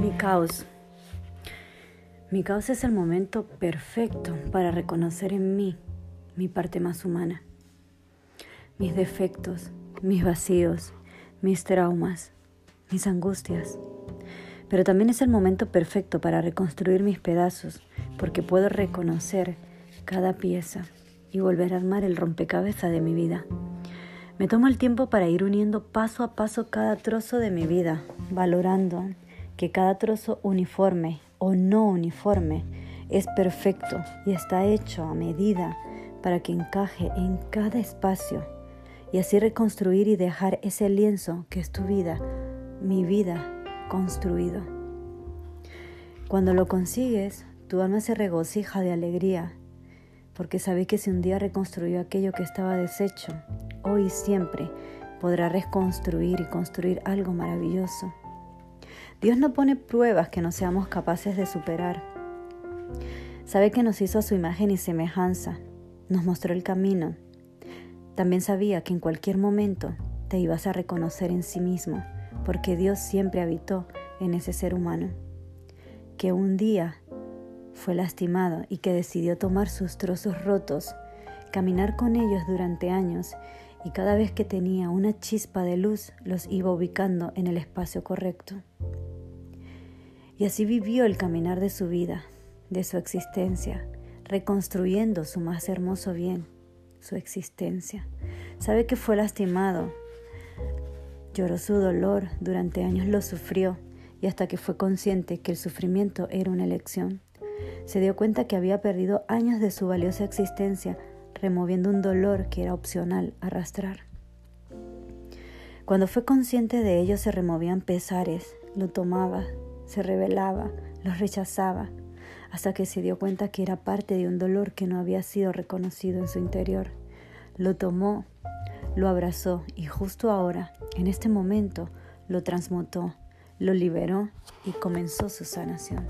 Mi caos. Mi caos es el momento perfecto para reconocer en mí mi parte más humana, mis defectos, mis vacíos, mis traumas, mis angustias. Pero también es el momento perfecto para reconstruir mis pedazos, porque puedo reconocer cada pieza y volver a armar el rompecabezas de mi vida. Me tomo el tiempo para ir uniendo paso a paso cada trozo de mi vida, valorando que cada trozo uniforme o no uniforme es perfecto y está hecho a medida para que encaje en cada espacio y así reconstruir y dejar ese lienzo que es tu vida, mi vida, construido. Cuando lo consigues, tu alma se regocija de alegría, porque sabe que si un día reconstruyó aquello que estaba deshecho, hoy y siempre podrá reconstruir y construir algo maravilloso. Dios no pone pruebas que no seamos capaces de superar. Sabe que nos hizo a su imagen y semejanza, nos mostró el camino. También sabía que en cualquier momento te ibas a reconocer en sí mismo, porque Dios siempre habitó en ese ser humano, que un día fue lastimado y que decidió tomar sus trozos rotos, caminar con ellos durante años y cada vez que tenía una chispa de luz los iba ubicando en el espacio correcto. Y así vivió el caminar de su vida, de su existencia, reconstruyendo su más hermoso bien, su existencia. Sabe que fue lastimado, lloró su dolor, durante años lo sufrió y hasta que fue consciente que el sufrimiento era una elección. Se dio cuenta que había perdido años de su valiosa existencia removiendo un dolor que era opcional arrastrar. Cuando fue consciente de ello se removían pesares, lo tomaba, se rebelaba, los rechazaba, hasta que se dio cuenta que era parte de un dolor que no había sido reconocido en su interior. Lo tomó, lo abrazó y justo ahora, en este momento, lo transmutó, lo liberó y comenzó su sanación.